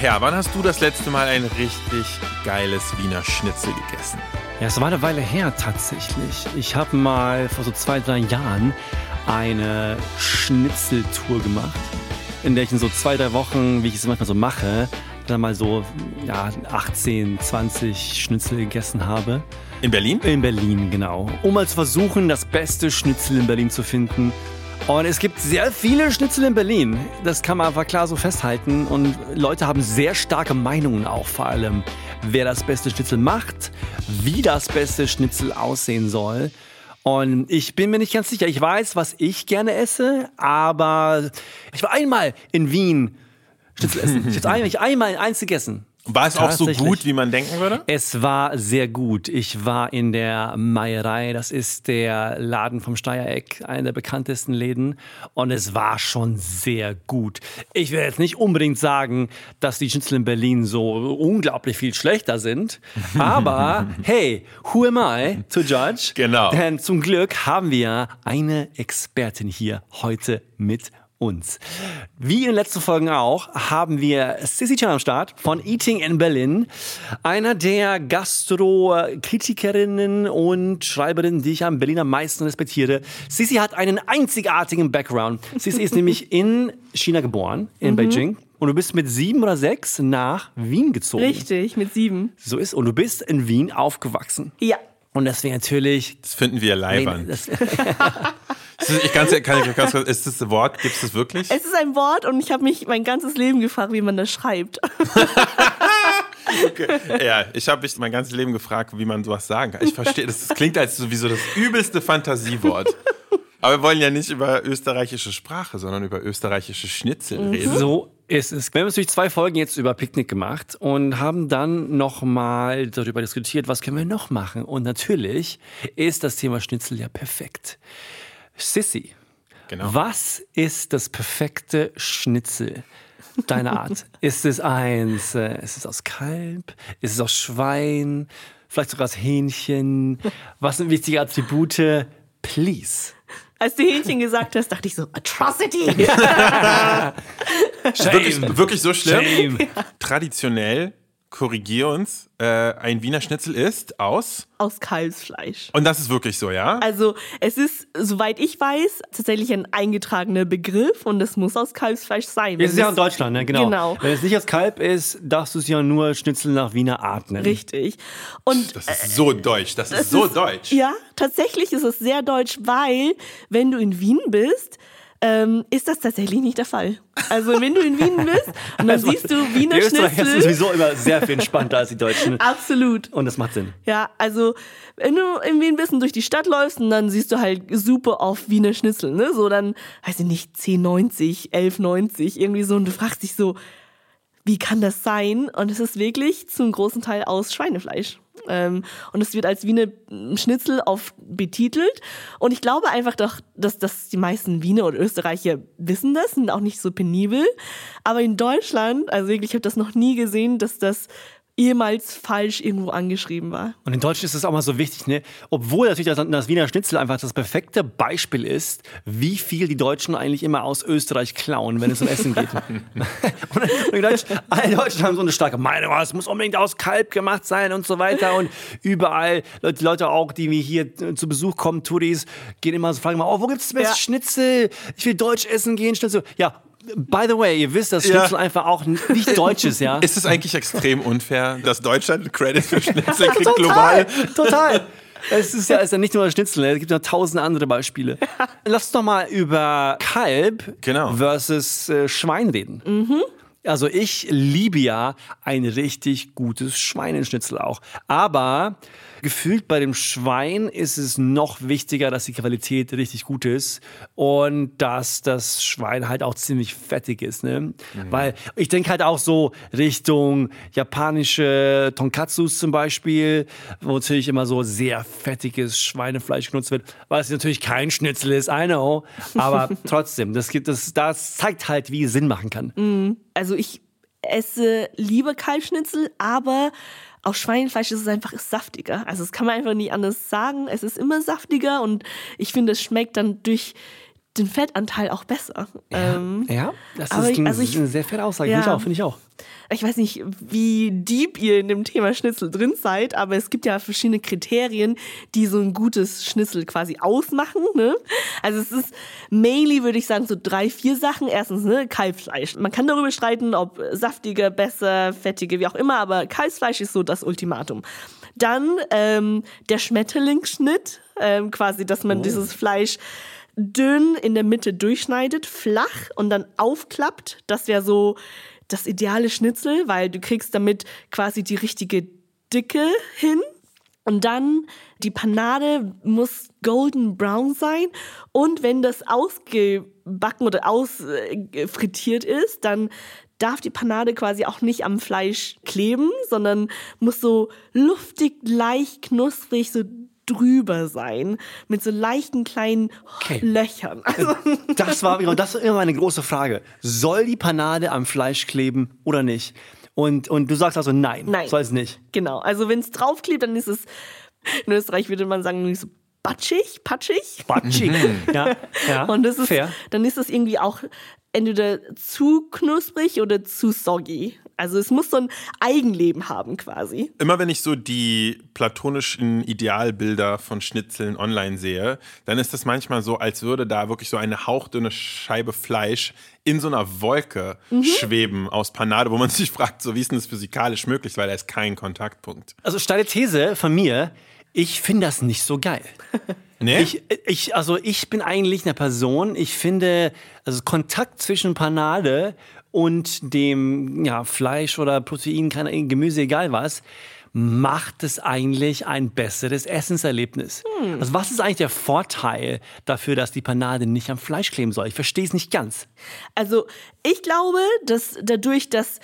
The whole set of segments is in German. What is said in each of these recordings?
Per, wann hast du das letzte Mal ein richtig geiles Wiener Schnitzel gegessen? Ja, es war eine Weile her tatsächlich. Ich habe mal vor so zwei, drei Jahren eine Schnitzeltour gemacht, in der ich in so zwei, drei Wochen, wie ich es manchmal so mache, dann mal so ja, 18, 20 Schnitzel gegessen habe. In Berlin? In Berlin, genau. Um mal zu versuchen, das beste Schnitzel in Berlin zu finden. Und es gibt sehr viele Schnitzel in Berlin. Das kann man einfach klar so festhalten. Und Leute haben sehr starke Meinungen auch vor allem, wer das beste Schnitzel macht, wie das beste Schnitzel aussehen soll. Und ich bin mir nicht ganz sicher. Ich weiß, was ich gerne esse, aber ich war einmal in Wien Schnitzel essen. Ich habe einmal eins gegessen. War es auch so gut, wie man denken würde? Es war sehr gut. Ich war in der Meierei, das ist der Laden vom Steiereck, einer der bekanntesten Läden. Und es war schon sehr gut. Ich will jetzt nicht unbedingt sagen, dass die Schnitzel in Berlin so unglaublich viel schlechter sind. Aber hey, who am I to judge? Genau. Denn zum Glück haben wir eine Expertin hier heute mit uns. Wie in den letzten Folgen auch, haben wir Sissy Chan am Start von Eating in Berlin. Einer der Gastro-Kritikerinnen und Schreiberinnen, die ich am Berlin am meisten respektiere. Sissy hat einen einzigartigen Background. Sissy ist nämlich in China geboren, in mhm. Beijing. Und du bist mit sieben oder sechs nach Wien gezogen. Richtig, mit sieben. So ist. Und du bist in Wien aufgewachsen. Ja. Und das wäre natürlich. Das finden wir live an. ich kann, kann ich ganz kurz, ist das ein Wort? Gibt es das wirklich? Es ist ein Wort und ich habe mich mein ganzes Leben gefragt, wie man das schreibt. okay. Ja, ich habe mich mein ganzes Leben gefragt, wie man sowas sagen kann. Ich verstehe, das, das klingt als sowieso das übelste Fantasiewort. Aber wir wollen ja nicht über österreichische Sprache, sondern über österreichische Schnitzel mhm. reden. So ist es. Wir haben natürlich zwei Folgen jetzt über Picknick gemacht und haben dann nochmal darüber diskutiert, was können wir noch machen. Und natürlich ist das Thema Schnitzel ja perfekt. Sissy, genau. was ist das perfekte Schnitzel? Deine Art. ist es eins, äh, ist es aus Kalb? Ist es aus Schwein? Vielleicht sogar aus Hähnchen? Was sind wichtige Attribute? Please. Als du Hähnchen gesagt hast, dachte ich so, Atrocity. Wirklich, wirklich so schlimm? Shame. Traditionell korrigier uns, äh, ein Wiener Schnitzel ist aus? Aus Kalbsfleisch. Und das ist wirklich so, ja? Also es ist, soweit ich weiß, tatsächlich ein eingetragener Begriff und es muss aus Kalbsfleisch sein. Es ist ja in Deutschland, ne? genau. genau. Wenn es nicht aus Kalb ist, darfst du es ja nur Schnitzel nach Wiener Art nennen. Richtig. Und, das ist so deutsch, das, das ist so ist, deutsch. Ja, tatsächlich ist es sehr deutsch, weil wenn du in Wien bist, ähm, ist das tatsächlich nicht der Fall. Also wenn du in Wien bist und dann also, siehst du Wiener die Schnitzel. Die sind sowieso immer sehr viel entspannter als die Deutschen. Absolut. Und das macht Sinn. Ja, also wenn du in Wien bist und durch die Stadt läufst und dann siehst du halt super auf Wiener Schnitzel, ne? So dann, weiß ich nicht, 10,90, 11,90, irgendwie so und du fragst dich so, wie kann das sein? Und es ist wirklich zum großen Teil aus Schweinefleisch. Ähm, und es wird als Wiener Schnitzel oft betitelt. Und ich glaube einfach doch, dass, dass die meisten Wiener und Österreicher wissen das, sind auch nicht so penibel. Aber in Deutschland, also wirklich, ich habe das noch nie gesehen, dass das ehemals falsch irgendwo angeschrieben war. Und in Deutschland ist es auch mal so wichtig, ne? obwohl natürlich das, das, Wiener Schnitzel einfach das perfekte Beispiel ist, wie viel die Deutschen eigentlich immer aus Österreich klauen, wenn es um Essen geht. und, und Deutsch, alle Deutschen haben so eine starke Meinung, es muss unbedingt aus Kalb gemacht sein und so weiter. Und überall, die Leute auch, die mir hier zu Besuch kommen, Touris, gehen immer so, fragen mal, oh, wo gibt es das beste ja. Schnitzel? Ich will Deutsch essen gehen, Schnitzel. Ja, By the way, ihr wisst, dass Schnitzel ja. einfach auch nicht deutsch ist, ja? Ist es eigentlich extrem unfair, dass Deutschland Credit für Schnitzel kriegt total, global? Total. Es ist ja, ist ja nicht nur Schnitzel, es gibt noch tausend andere Beispiele. Lass uns doch mal über Kalb genau. versus äh, Schwein reden. Mhm. Also ich liebe ja ein richtig gutes Schweinenschnitzel auch. Aber Gefühlt bei dem Schwein ist es noch wichtiger, dass die Qualität richtig gut ist und dass das Schwein halt auch ziemlich fettig ist. Ne? Mhm. Weil ich denke halt auch so Richtung japanische Tonkatsus zum Beispiel, wo natürlich immer so sehr fettiges Schweinefleisch genutzt wird, was natürlich kein Schnitzel ist, I know, aber trotzdem, das, gibt, das, das zeigt halt, wie es Sinn machen kann. Mhm. Also ich esse lieber Kalbschnitzel, aber auch Schweinefleisch ist es einfach saftiger. Also das kann man einfach nicht anders sagen. Es ist immer saftiger und ich finde, es schmeckt dann durch den Fettanteil auch besser. Ja, ähm, ja das ist ich, also ich, eine sehr faire Aussage. Ja, finde ich auch, finde ich auch. Ich weiß nicht, wie deep ihr in dem Thema Schnitzel drin seid, aber es gibt ja verschiedene Kriterien, die so ein gutes Schnitzel quasi ausmachen. Ne? Also es ist mainly, würde ich sagen, so drei, vier Sachen. Erstens, ne, Kalbfleisch. Man kann darüber streiten, ob saftiger, besser, fettiger, wie auch immer, aber Kalbsfleisch ist so das Ultimatum. Dann ähm, der Schmetterlingsschnitt, ähm, quasi, dass man oh. dieses Fleisch dünn in der Mitte durchschneidet, flach und dann aufklappt. Das wäre so das ideale Schnitzel, weil du kriegst damit quasi die richtige Dicke hin. Und dann die Panade muss golden brown sein. Und wenn das ausgebacken oder ausfrittiert ist, dann darf die Panade quasi auch nicht am Fleisch kleben, sondern muss so luftig, leicht, knusprig, so drüber sein, mit so leichten kleinen okay. Löchern. Also das war das war immer meine große Frage. Soll die Panade am Fleisch kleben oder nicht? Und, und du sagst also nein, nein. soll es nicht. Genau, also wenn es draufklebt, dann ist es, in Österreich würde man sagen, so batschig, patschig. Batschig, mhm. ja, ja. Und das ist, Fair. dann ist das irgendwie auch entweder zu knusprig oder zu soggy. Also es muss so ein Eigenleben haben quasi. Immer wenn ich so die platonischen Idealbilder von Schnitzeln online sehe, dann ist das manchmal so, als würde da wirklich so eine hauchdünne Scheibe Fleisch in so einer Wolke mhm. schweben aus Panade, wo man sich fragt, so wie ist denn das physikalisch möglich, weil da ist kein Kontaktpunkt. Also steile These von mir, ich finde das nicht so geil. Nee? Ich, ich, also ich bin eigentlich eine Person, ich finde, also Kontakt zwischen Panade und dem ja, Fleisch oder Protein, kein Gemüse, egal was, macht es eigentlich ein besseres Essenserlebnis. Hm. Also was ist eigentlich der Vorteil dafür, dass die Panade nicht am Fleisch kleben soll? Ich verstehe es nicht ganz. Also ich glaube, dass dadurch, dass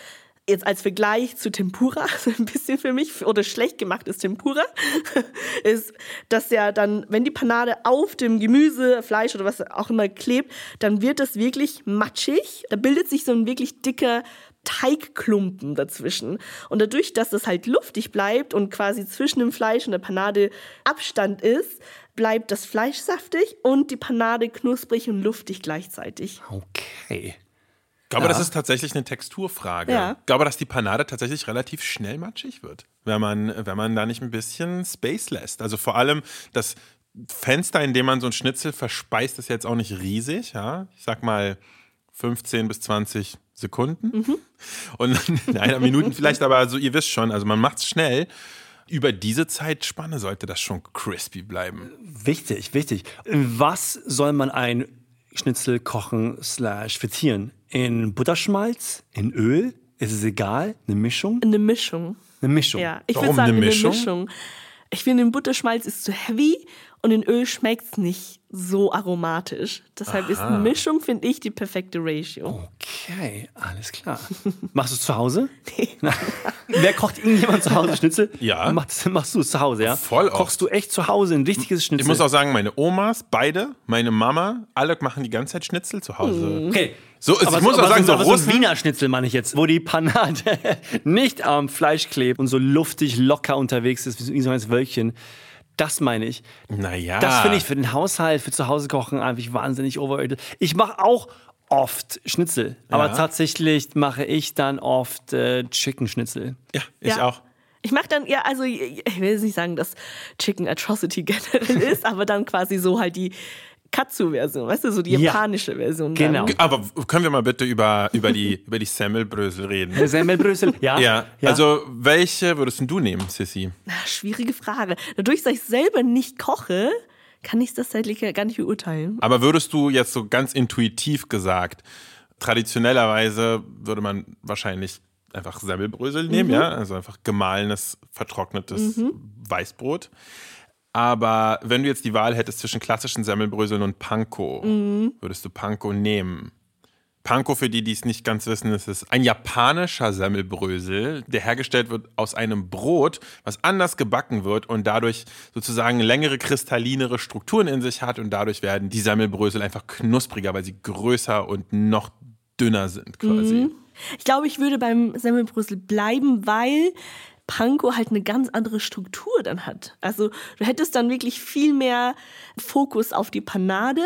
jetzt als Vergleich zu Tempura, so ein bisschen für mich, oder schlecht gemacht ist Tempura, ist, dass ja dann, wenn die Panade auf dem Gemüse, Fleisch oder was auch immer klebt, dann wird das wirklich matschig. Da bildet sich so ein wirklich dicker Teigklumpen dazwischen. Und dadurch, dass das halt luftig bleibt und quasi zwischen dem Fleisch und der Panade Abstand ist, bleibt das Fleisch saftig und die Panade knusprig und luftig gleichzeitig. Okay. Ich glaube, ja. das ist tatsächlich eine Texturfrage. Ja. Ich glaube, dass die Panade tatsächlich relativ schnell matschig wird, wenn man, wenn man da nicht ein bisschen Space lässt. Also vor allem das Fenster, in dem man so ein Schnitzel verspeist, ist jetzt auch nicht riesig. Ja? Ich sag mal 15 bis 20 Sekunden. Mhm. Und in einer Minute vielleicht, aber also ihr wisst schon, also man macht es schnell. Über diese Zeitspanne sollte das schon crispy bleiben. Wichtig, wichtig. Was soll man ein Schnitzel kochen slash frittieren? In Butterschmalz? In Öl? Ist es egal? Eine Mischung? Eine Mischung. Eine Mischung. Ja, ich würde sagen, eine Mischung? eine Mischung. Ich finde, den Butterschmalz ist zu heavy und in Öl schmeckt es nicht so aromatisch. Deshalb Aha. ist eine Mischung, finde ich, die perfekte Ratio. Okay, alles klar. Machst du es zu Hause? Nee. Wer kocht irgendjemand zu Hause Schnitzel? Ja. Machst, machst du es zu Hause, ja? Voll auch. Kochst du echt zu Hause ein richtiges Schnitzel? Ich muss auch sagen, meine Omas, beide, meine Mama, alle machen die ganze Zeit Schnitzel zu Hause. Hm. Okay. So, aber ich muss auch sagen, so, so ein Wiener Schnitzel meine ich jetzt, wo die Panade nicht am Fleisch klebt und so luftig locker unterwegs ist, wie so ein Wölkchen. Das meine ich. Naja. Das finde ich für den Haushalt, für zu Hause kochen einfach wahnsinnig overrated. Ich mache auch oft Schnitzel, ja. aber tatsächlich mache ich dann oft äh, Chicken Schnitzel. Ja, ich ja. auch. Ich mache dann, ja, also ich will jetzt nicht sagen, dass Chicken Atrocity generell ist, aber dann quasi so halt die Katsu-Version, weißt du, so die japanische ja, Version. Genau. Dann. Aber können wir mal bitte über, über die, über die Semmelbrösel reden? Semmelbrösel, ja. ja. ja. Also, welche würdest du nehmen, Sissy? schwierige Frage. Dadurch, dass ich selber nicht koche, kann ich das tatsächlich gar nicht beurteilen. Aber würdest du jetzt so ganz intuitiv gesagt, traditionellerweise würde man wahrscheinlich einfach Semmelbrösel nehmen, ja, also einfach gemahlenes, vertrocknetes Weißbrot. Aber wenn du jetzt die Wahl hättest zwischen klassischen Semmelbröseln und Panko, würdest du Panko nehmen? Panko, für die, die es nicht ganz wissen, ist es ein japanischer Semmelbrösel, der hergestellt wird aus einem Brot, was anders gebacken wird und dadurch sozusagen längere, kristallinere Strukturen in sich hat und dadurch werden die Semmelbrösel einfach knuspriger, weil sie größer und noch dünner sind quasi. Ich glaube, ich würde beim Semmelbrösel bleiben, weil Panko halt eine ganz andere Struktur dann hat. Also du hättest dann wirklich viel mehr Fokus auf die Panade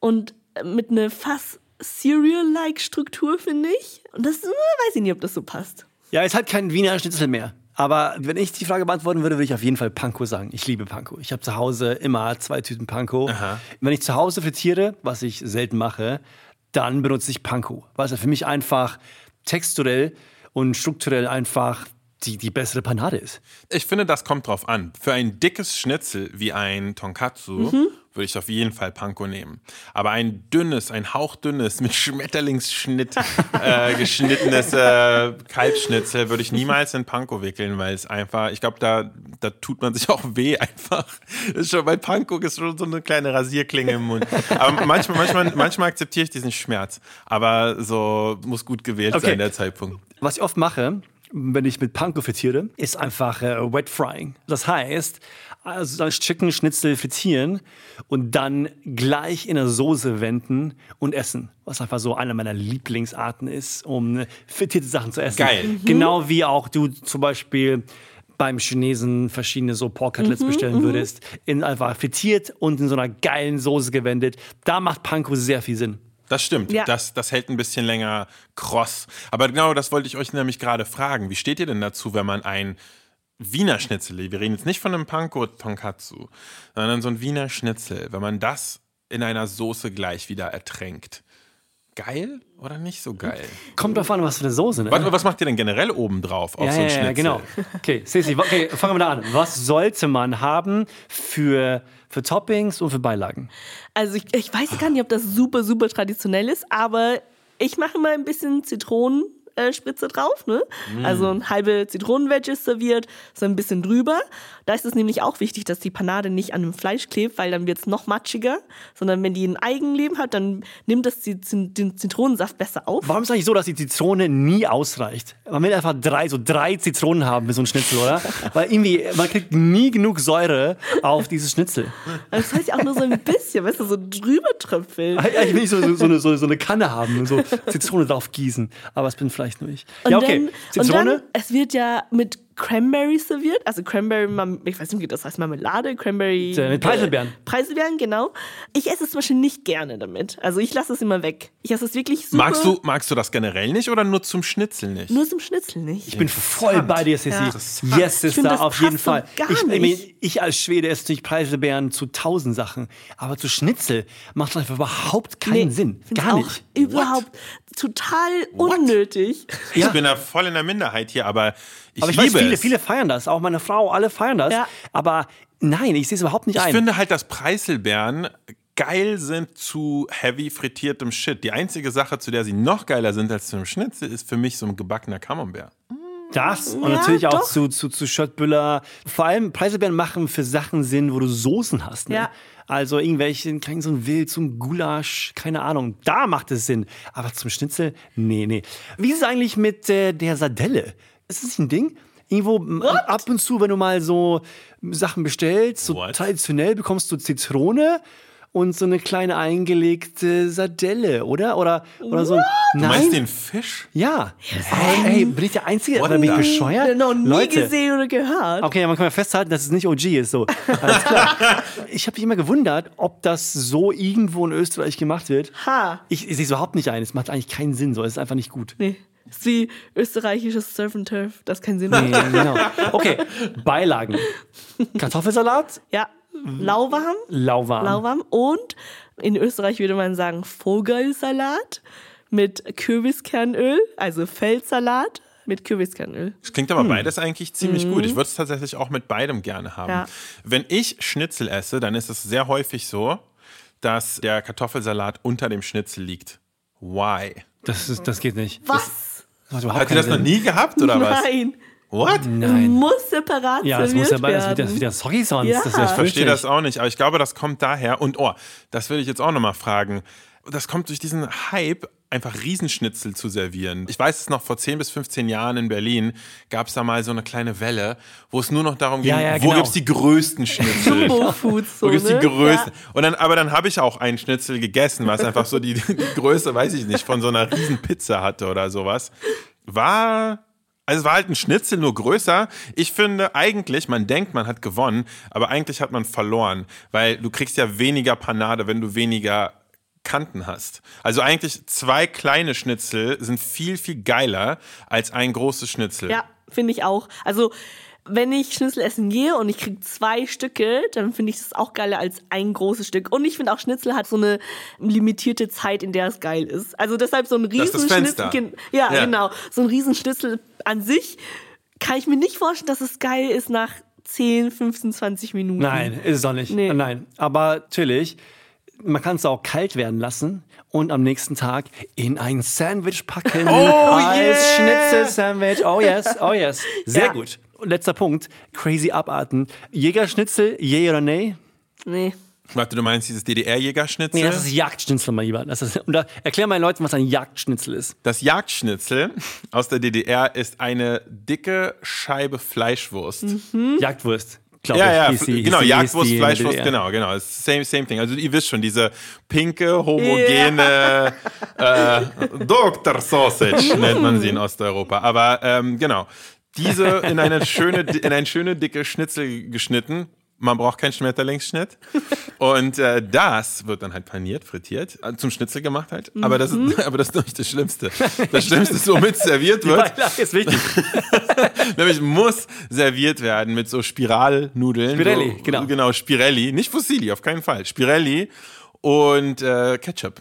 und mit einer fast Cereal-like Struktur, finde ich. Und das äh, weiß ich nicht, ob das so passt. Ja, es hat kein Wiener Schnitzel mehr. Aber wenn ich die Frage beantworten würde, würde ich auf jeden Fall Panko sagen. Ich liebe Panko. Ich habe zu Hause immer zwei Tüten Panko. Wenn ich zu Hause frittiere, was ich selten mache, dann benutze ich Panko. Weil es für mich einfach texturell und strukturell einfach die, die bessere Panade ist. Ich finde, das kommt drauf an. Für ein dickes Schnitzel wie ein Tonkatsu würde ich auf jeden Fall Panko nehmen. Aber ein dünnes, ein hauchdünnes, mit Schmetterlingsschnitt äh, geschnittenes äh, Kalbsschnitzel würde ich niemals in Panko wickeln, weil es einfach, ich glaube, da, da tut man sich auch weh einfach. Ist schon, bei Panko ist schon so eine kleine Rasierklinge im Mund. Aber manchmal, manchmal, manchmal akzeptiere ich diesen Schmerz. Aber so muss gut gewählt Okay. sein, der Zeitpunkt. Was ich oft mache, wenn ich mit Panko frittiere, ist einfach äh, Wet Frying. Das heißt, also das Chicken Schnitzel frittieren und dann gleich in eine Soße wenden und essen. Was einfach so eine meiner Lieblingsarten ist, um äh, frittierte Sachen zu essen. Geil. Mhm. Genau wie auch du zum Beispiel beim Chinesen verschiedene so Pork Cutlets bestellen würdest, in einfach frittiert und in so einer geilen Soße gewendet. Da macht Panko sehr viel Sinn. Das stimmt. Ja. Das, das hält ein bisschen länger kross. Aber genau das wollte ich euch nämlich gerade fragen. Wie steht ihr denn dazu, wenn man ein Wiener Schnitzel, wir reden jetzt nicht von einem Panko Tonkatsu, sondern so ein Wiener Schnitzel, wenn man das in einer Soße gleich wieder ertränkt? Geil oder nicht so geil? Kommt drauf an, was für eine Soße, ne? Was, was macht ihr denn generell obendrauf auf Ja, so ein ja, Schnitzel? ja, genau. Okay, Ceci, okay, fangen wir da an. Was sollte man haben für, für Toppings und für Beilagen? Also ich, ich weiß gar nicht, ob das super, super traditionell ist, aber ich mache mal ein bisschen Zitronenspritze äh, Spritze drauf, ne? Also eine halbe Zitronenveggie serviert, so ein bisschen drüber. Da ist es nämlich auch wichtig, dass die Panade nicht an dem Fleisch klebt, weil dann wird es noch matschiger, sondern wenn die ein Eigenleben hat, dann nimmt das die, den Zitronensaft besser auf. Warum ist es eigentlich so, dass die Zitrone nie ausreicht? Man will einfach drei, so drei Zitronen haben für so ein Schnitzel, oder? Weil irgendwie, man kriegt nie genug Säure auf dieses Schnitzel. Das heißt ja auch nur so ein bisschen, weißt du, so drüber tröpfeln. Ich will nicht so, so, so, eine, so, so eine Kanne haben und so Zitrone drauf gießen. Aber es bin vielleicht nur ich. Und ja, okay. Dann, Zitrone? Und dann, es wird ja mit Cranberry serviert, also Cranberry, ich weiß nicht, wie das heißt, Marmelade, Cranberry. Mit Preiselbeeren. Äh, Preiselbeeren, genau. Ich esse es zum Beispiel nicht gerne damit. Also ich lasse es immer weg. Ich esse es wirklich super. Magst du, magst du das generell nicht oder nur zum Schnitzel nicht? Nur zum Schnitzel nicht. Ich bin voll bei dir, Sissy. Ja. Yes, finde, Sister, das auf jeden Fall. gar ich, ich, nicht. ich als Schwede esse natürlich Preiselbeeren zu tausend Sachen. Aber zu Schnitzel macht einfach überhaupt keinen Sinn. find's Gar auch nicht. Überhaupt total unnötig. Ich bin da voll in der Minderheit hier, aber ich Aber ich liebe weiß, viele, es. viele feiern das. Auch meine Frau, alle feiern das. Ja. Aber nein, ich sehe es überhaupt nicht Ich ein. finde halt, dass Preiselbeeren geil sind zu heavy frittiertem Shit. Die einzige Sache, zu der sie noch geiler sind als zum Schnitzel, ist für mich so ein gebackener Camembert. Das und Ja, natürlich auch doch. zu, zu, zu Schöttbüller. Vor allem Preiselbeeren machen für Sachen Sinn, wo du Soßen hast. Ne? Ja. Also irgendwelche, kein so ein Wild, so ein Gulasch, keine Ahnung. Da macht es Sinn. Aber zum Schnitzel, nee, nee. Wie ist es eigentlich mit äh, der Sardelle? Ist das ein Ding? Irgendwo m- ab und zu, wenn du mal so Sachen bestellst, so What? traditionell bekommst du Zitrone und so eine kleine eingelegte Sardelle, oder? Oder, oder so ein. Du Nein. meinst den Fisch? Ja. Ey, ey, bin ich der Einzige? What Oder bin ich bescheuert? Noch nie Leute. gesehen oder gehört. Okay, man kann ja festhalten, dass es nicht OG ist. So. Alles klar. ich habe mich immer gewundert, ob das so irgendwo in Österreich gemacht wird. Ha. Ich, ich sehe es überhaupt nicht ein. Es macht eigentlich keinen Sinn. So. Es ist einfach nicht gut. Nee. Das ist wie österreichisches Surf and Turf. Das keinen Sinn Nee, macht. genau. Okay, Beilagen. Kartoffelsalat, Ja. Lauwarm. lauwarm. Lauwarm. Und in Österreich würde man sagen Vogelsalat mit Kürbiskernöl, also Feldsalat mit Kürbiskernöl. Das klingt aber beides eigentlich ziemlich gut. Ich würde es tatsächlich auch mit beidem gerne haben. Ja. Wenn ich Schnitzel esse, dann ist es sehr häufig so, dass der Kartoffelsalat unter dem Schnitzel liegt. Why? Das, ist, das geht nicht. Was? macht überhaupt Hat ihr das noch nie gehabt oder was? Nein. What? Nein. Muss separat Ja, das serviert muss ja bald, das wird, werden. das wieder sorry sonst. Ja. Das ist ja Ich verstehe das auch nicht, aber ich glaube, das kommt daher. Und oh, das will ich jetzt auch nochmal fragen. Das kommt durch diesen Hype, einfach Riesenschnitzel zu servieren. Ich weiß es noch, vor 10 bis 15 Jahren in Berlin gab es da mal so eine kleine Welle, wo es nur noch darum ging, Ja, ja, wo genau. gibt's die größten Schnitzel? Wo gibt's die ne? größten? Ja. Und dann, aber dann habe ich auch einen Schnitzel gegessen, was einfach so die, die Größe, weiß ich nicht, von so einer riesen Pizza hatte oder sowas. War, also es war halt ein Schnitzel, nur größer. Ich finde eigentlich, man denkt, man hat gewonnen, aber eigentlich hat man verloren, weil du kriegst ja weniger Panade, wenn du weniger Kanten hast. Also eigentlich zwei kleine Schnitzel sind viel, viel geiler als ein großes Schnitzel. Ja, finde ich auch. Also, wenn ich Schnitzel essen gehe und ich kriege zwei Stücke, dann finde ich das auch geiler als ein großes Stück. Und ich finde auch, Schnitzel hat so eine limitierte Zeit, in der es geil ist. Also deshalb so ein Riesenschnitzel. Ja, Ja. genau. So ein Riesenschnitzel an sich kann ich mir nicht vorstellen, dass es geil ist nach 10, 15, 20 Minuten. Nein, ist es auch nicht. Nee. Nein. Aber natürlich, man kann es auch kalt werden lassen und am nächsten Tag in ein Sandwich packen. Oh, als yeah. Schnitzel-Sandwich. Oh yes, oh yes. Sehr Ja. gut. Letzter Punkt. Crazy abarten. Jägerschnitzel, yay oder nay? Nee. Warte, du meinst dieses DDR-Jägerschnitzel? Nee, das ist Jagdschnitzel, mein Lieber. Das ist, und da, erklär meinen Leuten, was ein Jagdschnitzel ist. Das Jagdschnitzel aus der DDR ist eine dicke Scheibe Fleischwurst. Jagdwurst, glaube Ja, ich. ja, hieß die- genau, hieß Jagdwurst, die Fleischwurst, DDR. genau, genau. Same, same thing. Also ihr wisst schon, diese pinke, homogene äh, Dr. Sausage nennt man sie in Osteuropa. Aber ähm, genau, diese in eine schöne, in eine schöne dicke Schnitzel geschnitten. Man braucht keinen Schmetterlingsschnitt. Und äh, das wird dann halt paniert, frittiert, äh, zum Schnitzel gemacht halt. Aber, das ist, aber das ist nicht das Schlimmste. Das Schlimmste ist, womit es serviert Die wird. Beilage ist wichtig. Nämlich muss serviert werden mit so Spiralnudeln. Spirelli, so, genau. Genau, Spirelli. Nicht Fusilli, auf keinen Fall. Spirelli und äh, Ketchup.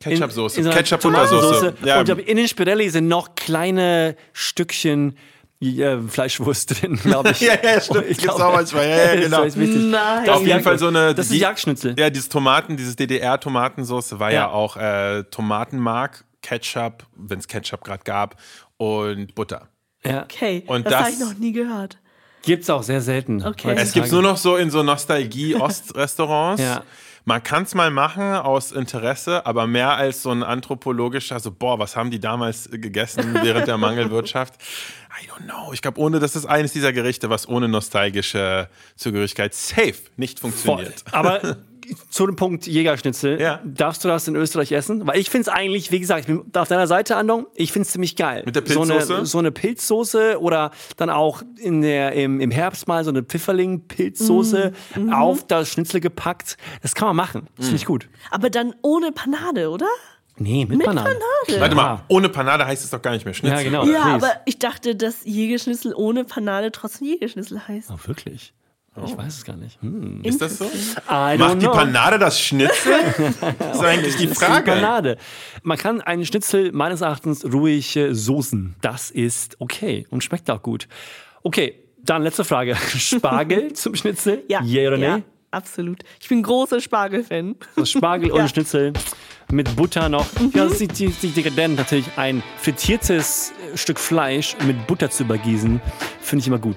Ketchup-Soße. Tomatensoße. Ja, Und in den Spirelli sind noch kleine Stückchen äh, Fleischwurst drin, glaube ich. Ja, ja, stimmt. Ich glaube, auch manchmal. Ja, ja, das genau. ist wichtig. Nein. Das auf ist jeden Fall so eine. Das ist die- Jagdschnitzel. Ja, dieses Tomaten, dieses DDR-Tomatensoße war ja, Ja. auch äh, Tomatenmark, Ketchup, wenn es Ketchup gerade gab, und Butter. Ja. Okay, Und das, das- habe ich noch nie gehört. Gibt's auch sehr selten. Okay. Es gibt's nur noch so in so Nostalgie-Ost-Restaurants. Ja. Man kann es mal machen aus Interesse, aber mehr als so ein anthropologischer, so, boah, was haben die damals gegessen während der Mangelwirtschaft? I don't know. Ich glaube, ohne, das ist eines dieser Gerichte, was ohne nostalgische Zugehörigkeit safe nicht Voll. funktioniert. Aber zu dem Punkt Jägerschnitzel, Ja. darfst du das in Österreich essen? Weil ich finde es eigentlich, wie gesagt, ich bin auf deiner Seite, Andong, ich finde es ziemlich geil. Mit der So Pilzsoße? eine, so eine Pilzsoße oder dann auch in der, im, im Herbst mal so eine Pfifferling-Pilzsoße Mhm. auf das Schnitzel gepackt. Das kann man machen. Das Mhm. finde ich gut. Aber dann ohne Panade, oder? Nee, mit, Bananen. Panade. Warte Ja. mal, ohne Panade heißt es doch gar nicht mehr Schnitzel. Ja, genau. Ja, aber ich dachte, dass Jägerschnitzel ohne Panade trotzdem Jägerschnitzel heißt. Oh, wirklich? Ich weiß es gar nicht. Hm. Ist das so? I Macht die. Panade das Schnitzel? das ist eigentlich die Die Frage. Panade. Man kann einen Schnitzel meines Erachtens ruhig äh, soßen. Das ist okay und schmeckt auch gut. Okay, dann letzte Frage. Spargel zum Schnitzel? Ja. Yeah oder ja, nee? absolut. Ich bin großer Spargel-Fan. Das Spargel und Ja. Schnitzel mit Butter noch. Ja, das ist die, die dekadent natürlich. Ein frittiertes äh, Stück Fleisch mit Butter zu übergießen, finde ich immer gut.